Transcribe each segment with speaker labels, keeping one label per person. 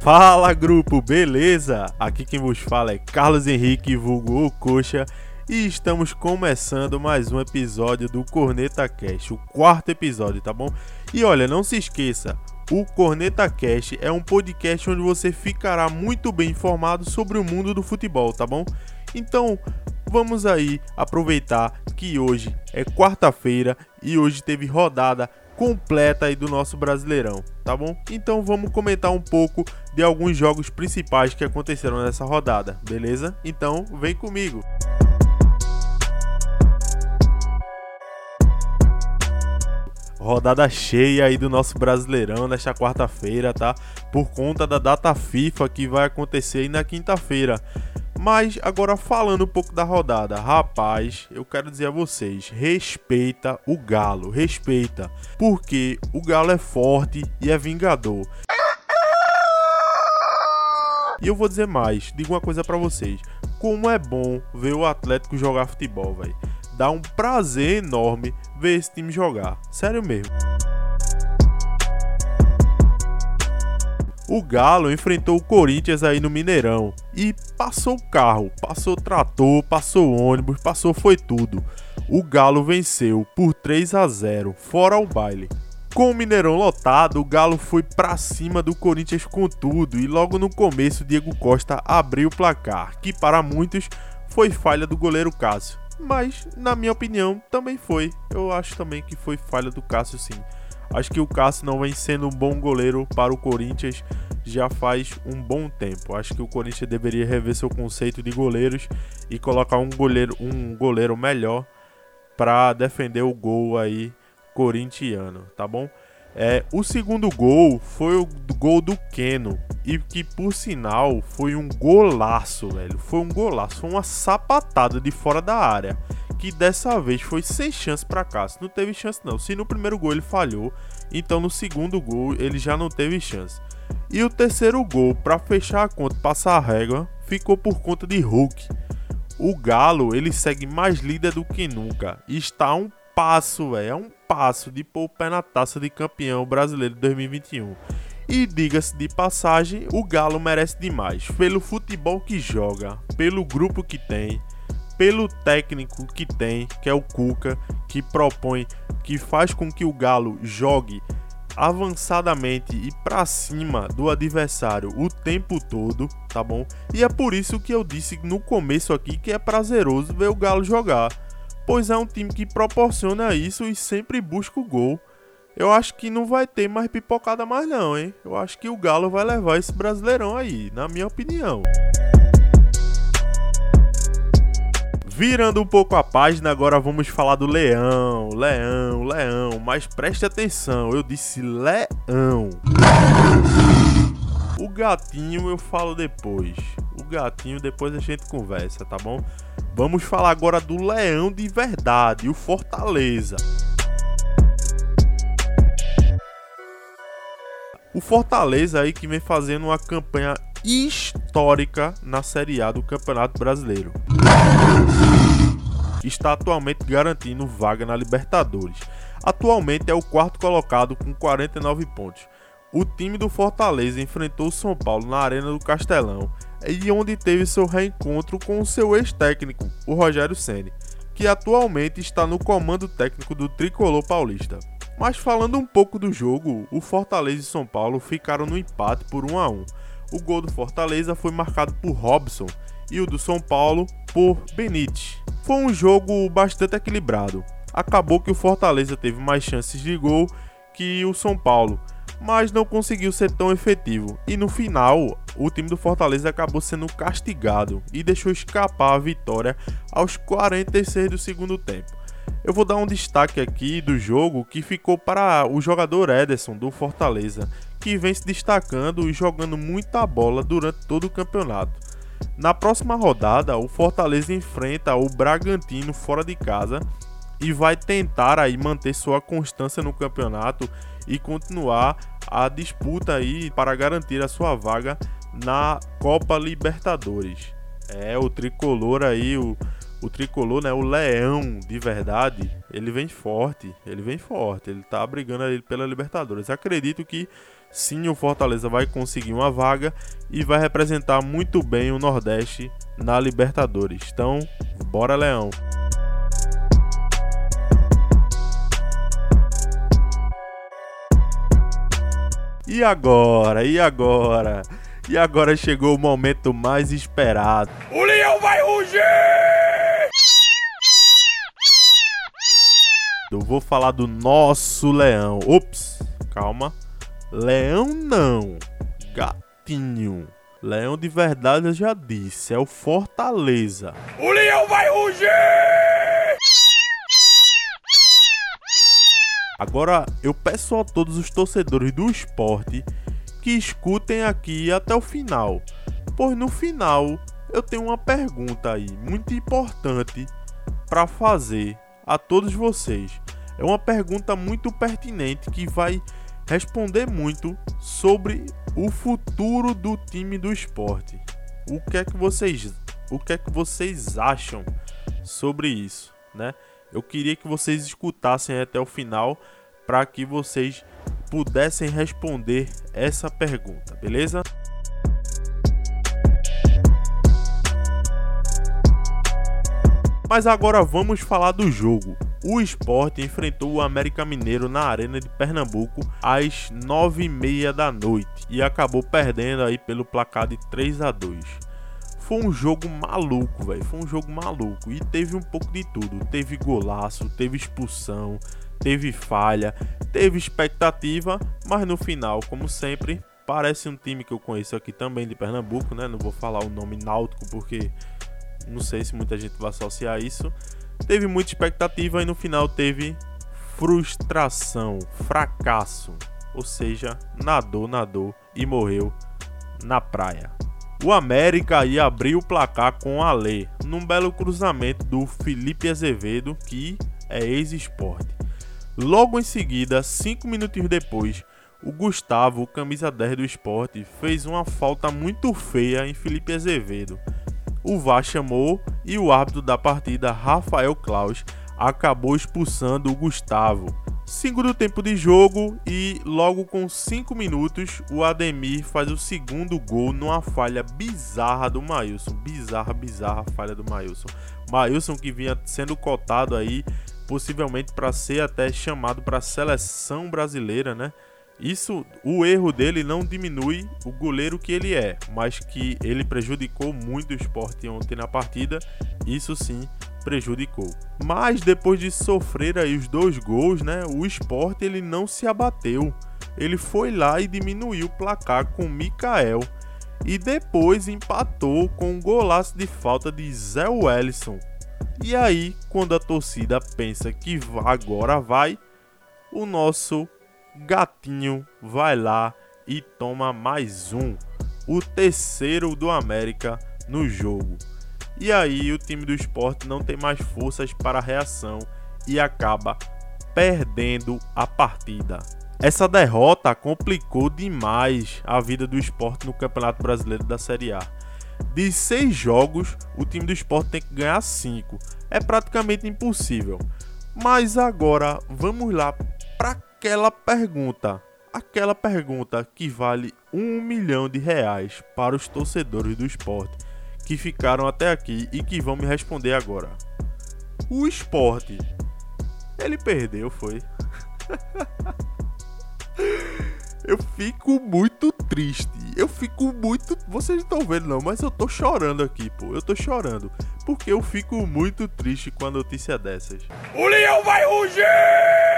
Speaker 1: Fala grupo, beleza? Aqui quem vos fala é Carlos Henrique, vulgo Coxa, e estamos começando mais um episódio do Corneta Cast, o quarto episódio, tá bom? E olha, não se esqueça, o Corneta Cast é um podcast onde você ficará muito bem informado sobre o mundo do futebol, tá bom? Então, vamos aí aproveitar que hoje é quarta-feira e hoje teve rodada completa aí do nosso Brasileirão, tá bom? Então vamos comentar um pouco de alguns jogos principais que aconteceram nessa rodada, beleza? Então vem comigo. Rodada cheia aí do nosso Brasileirão nesta quarta-feira, tá? Por conta da data FIFA que vai acontecer aí na quinta-feira. Mas agora falando um pouco da rodada, rapaz, eu quero dizer a vocês, respeita o Galo, respeita, porque o Galo é forte e é vingador. E eu vou dizer mais, digo uma coisa para vocês, como é bom ver o Atlético jogar futebol, velho. Dá um prazer enorme ver esse time jogar, sério mesmo. O Galo enfrentou o Corinthians aí no Mineirão e passou carro, passou trator, passou ônibus, passou foi tudo. O Galo venceu por 3 a 0, fora o baile. Com o Mineirão lotado, o Galo foi para cima do Corinthians com tudo e logo no começo Diego Costa abriu o placar, que para muitos foi falha do goleiro Cássio. Mas, na minha opinião, também foi. Eu acho também que foi falha do Cássio sim. Acho que o Cássio não vem sendo um bom goleiro para o Corinthians já faz um bom tempo. Acho que o Corinthians deveria rever seu conceito de goleiros e colocar um goleiro, um goleiro melhor para defender o gol aí corintiano, tá bom? É, o segundo gol foi o gol do Keno e que por sinal foi um golaço, velho. Foi um golaço, foi uma sapatada de fora da área que dessa vez foi sem chance para Cássio. Não teve chance não. Se no primeiro gol ele falhou, então no segundo gol ele já não teve chance. E o terceiro gol para fechar a conta, passar a régua, ficou por conta de Hulk. O Galo, ele segue mais líder do que nunca e está a um passo, véio, é um passo de pôr o pé na taça de campeão brasileiro de 2021. E diga-se de passagem, o Galo merece demais pelo futebol que joga, pelo grupo que tem, pelo técnico que tem, que é o Cuca, que propõe, que faz com que o Galo jogue avançadamente e para cima do adversário o tempo todo, tá bom? E é por isso que eu disse no começo aqui que é prazeroso ver o Galo jogar, pois é um time que proporciona isso e sempre busca o gol. Eu acho que não vai ter mais pipocada mais não, hein? Eu acho que o Galo vai levar esse Brasileirão aí, na minha opinião. Virando um pouco a página, agora vamos falar do leão, leão, leão, mas preste atenção, eu disse leão. O gatinho eu falo depois. Gatinho depois a gente conversa, tá bom? Vamos falar agora do leão de verdade, o Fortaleza. O Fortaleza aí que vem fazendo uma campanha histórica na Série A do Campeonato Brasileiro está atualmente garantindo vaga na Libertadores. Atualmente é o quarto colocado com 49 pontos. O time do Fortaleza enfrentou o São Paulo na Arena do Castelão e onde teve seu reencontro com seu ex-técnico, o Rogério Ceni, que atualmente está no comando técnico do Tricolor Paulista. Mas falando um pouco do jogo, o Fortaleza e São Paulo ficaram no empate por 1 a 1. O gol do Fortaleza foi marcado por Robson e o do São Paulo por Benítez. Foi um jogo bastante equilibrado. Acabou que o Fortaleza teve mais chances de gol que o São Paulo, mas não conseguiu ser tão efetivo. E no final, o time do Fortaleza acabou sendo castigado e deixou escapar a vitória aos 46 do segundo tempo. Eu vou dar um destaque aqui do jogo que ficou para o jogador Ederson do Fortaleza, que vem se destacando e jogando muita bola durante todo o campeonato. Na próxima rodada, o Fortaleza enfrenta o Bragantino fora de casa e vai tentar aí manter sua constância no campeonato e continuar a disputa aí para garantir a sua vaga na Copa Libertadores. É o tricolor aí, o, o tricolor, né, o leão de verdade, ele vem forte, ele vem forte, ele tá brigando ali pela Libertadores. Acredito que sim, o Fortaleza vai conseguir uma vaga e vai representar muito bem o Nordeste na Libertadores. Então, bora Leão. E agora? E agora? E agora chegou o momento mais esperado.
Speaker 2: O leão vai rugir!
Speaker 1: Eu vou falar do nosso leão. Ops, calma. Leão não. Gatinho. Leão de verdade eu já disse, é o Fortaleza.
Speaker 2: O leão vai rugir!
Speaker 1: Agora eu peço a todos os torcedores do esporte que escutem aqui até o final, pois no final eu tenho uma pergunta aí muito importante para fazer a todos vocês. É uma pergunta muito pertinente que vai responder muito sobre o futuro do time do esporte. O que é que vocês, o que é que vocês acham sobre isso, né? Eu queria que vocês escutassem até o final para que vocês pudessem responder essa pergunta, beleza? Mas agora vamos falar do jogo. O esporte enfrentou o América Mineiro na Arena de Pernambuco às 9h30 da noite e acabou perdendo aí pelo placar de 3 a 2 Foi um jogo maluco, velho. Foi um jogo maluco. E teve um pouco de tudo. Teve golaço, teve expulsão, teve falha, teve expectativa, mas no final, como sempre, parece um time que eu conheço aqui também de Pernambuco, né? Não vou falar o nome náutico porque não sei se muita gente vai associar isso. Teve muita expectativa e no final teve frustração, fracasso. Ou seja, nadou, nadou e morreu na praia. O América ia abrir o placar com a Lê, num belo cruzamento do Felipe Azevedo, que é ex-esporte. Logo em seguida, cinco minutos depois, o Gustavo, camisa 10 do esporte, fez uma falta muito feia em Felipe Azevedo. O VAR chamou e o árbitro da partida, Rafael Klaus, acabou expulsando o Gustavo. Segundo tempo de jogo e logo com 5 minutos, o Ademir faz o segundo gol numa falha bizarra do Mailson. Bizarra, bizarra falha do Mailson. Mailson que vinha sendo cotado aí possivelmente para ser até chamado para a seleção brasileira, né? Isso, o erro dele não diminui o goleiro que ele é, mas que ele prejudicou muito o esporte ontem na partida, isso sim prejudicou. Mas depois de sofrer aí os dois gols, né, o esporte ele não se abateu. Ele foi lá e diminuiu o placar com Mikael e depois empatou com um golaço de falta de Zé Wellison e aí, quando a torcida pensa que agora vai, o nosso gatinho vai lá e toma mais um, o terceiro do América no jogo. E aí o time do esporte não tem mais forças para a reação e acaba perdendo a partida. Essa derrota complicou demais a vida do esporte no Campeonato Brasileiro da Série A de seis jogos, o time do esporte tem que ganhar cinco. É praticamente impossível. Mas agora vamos lá para aquela pergunta. Aquela pergunta que vale um milhão de reais para os torcedores do esporte que ficaram até aqui e que vão me responder agora. O esporte, ele perdeu, foi? Eu fico muito triste. Eu fico muito. Vocês não estão vendo, não, mas eu tô chorando aqui, pô. Eu tô chorando. Porque eu fico muito triste com a notícia dessas.
Speaker 2: O leão vai rugir!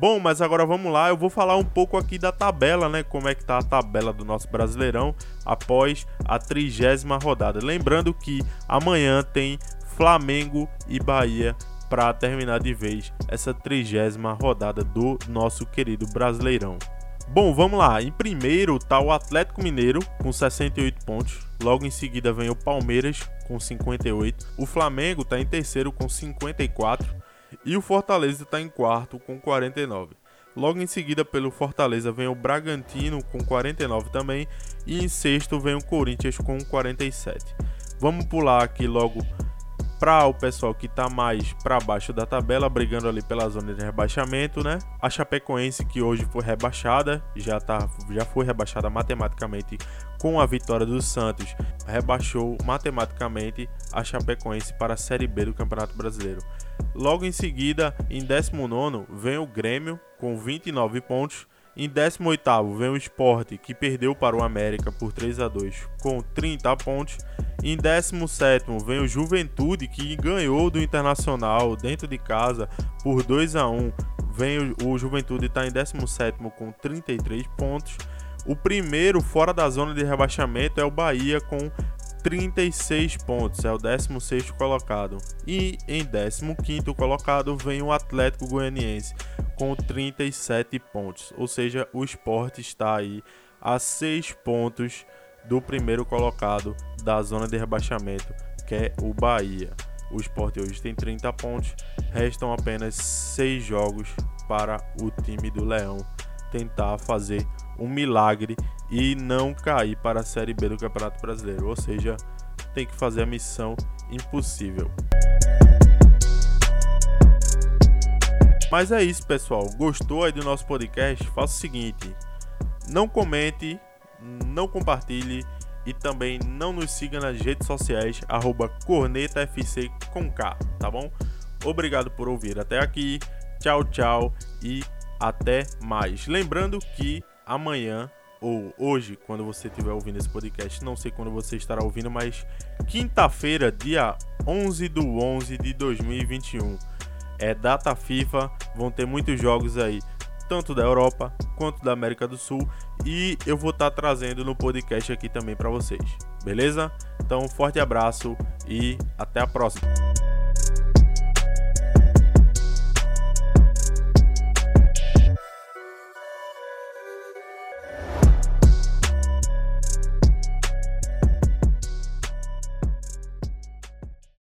Speaker 1: Bom, mas agora vamos lá, eu vou falar um pouco aqui da tabela, né? Como é que tá a tabela do nosso Brasileirão após a trigésima rodada. Lembrando que amanhã tem Flamengo e Bahia para terminar de vez essa trigésima rodada do nosso querido Brasileirão. Bom, vamos lá. Em primeiro está o Atlético Mineiro com 68 pontos. Logo em seguida vem o Palmeiras com 58. O Flamengo está em terceiro com 54 e o Fortaleza está em quarto com 49. Logo em seguida, pelo Fortaleza, vem o Bragantino com 49 também. E em sexto vem o Corinthians com 47. Vamos pular aqui logo para o pessoal que está mais para baixo da tabela, brigando ali pela zona de rebaixamento, né? A Chapecoense que hoje foi rebaixada, já tá, já foi rebaixada matematicamente com a vitória do Santos, rebaixou matematicamente a Chapecoense para a Série B do Campeonato Brasileiro. Logo em seguida, em 19 vem o Grêmio com 29 pontos em 18º vem o Sport, que perdeu para o América por 3 a 2 com 30 pontos. Em 17º vem o Juventude, que ganhou do Internacional dentro de casa por 2 a 1 Vem o, o Juventude está em 17º com 33 pontos. O primeiro fora da zona de rebaixamento é o Bahia com 36 pontos, é o 16 colocado. E em 15 colocado vem o Atlético Goianiense com 37 pontos. Ou seja, o esporte está aí a 6 pontos do primeiro colocado da zona de rebaixamento, que é o Bahia. O esporte hoje tem 30 pontos, restam apenas 6 jogos para o time do Leão tentar fazer um milagre e não cair para a Série B do Campeonato Brasileiro. Ou seja, tem que fazer a missão impossível. Mas é isso, pessoal. Gostou aí do nosso podcast? Faça o seguinte: não comente, não compartilhe e também não nos siga nas redes sociais @cornetafc com K, tá bom? Obrigado por ouvir até aqui. Tchau, tchau e até mais. Lembrando que amanhã ou hoje, quando você estiver ouvindo esse podcast, não sei quando você estará ouvindo, mas quinta-feira, dia 11 do 11 de 2021, é data FIFA, vão ter muitos jogos aí, tanto da Europa quanto da América do Sul, e eu vou estar trazendo no podcast aqui também para vocês, beleza? Então, forte abraço e até a próxima.